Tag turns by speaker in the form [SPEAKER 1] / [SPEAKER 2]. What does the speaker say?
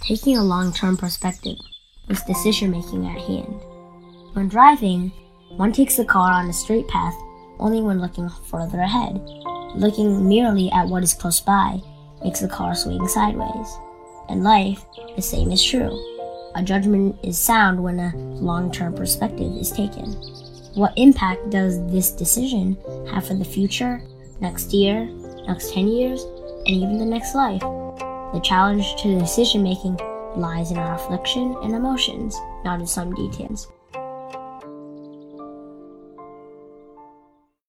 [SPEAKER 1] taking a long term perspective with decision making at hand. When driving, one takes the car on a straight path only when looking further ahead. Looking merely at what is close by makes the car swing sideways. In life, the same is true. A judgment is sound when a long term perspective is taken. What impact does this decision have for the future, next year, next 10 years, and even the next life? The challenge to decision making lies in our affliction and emotions, not in some details.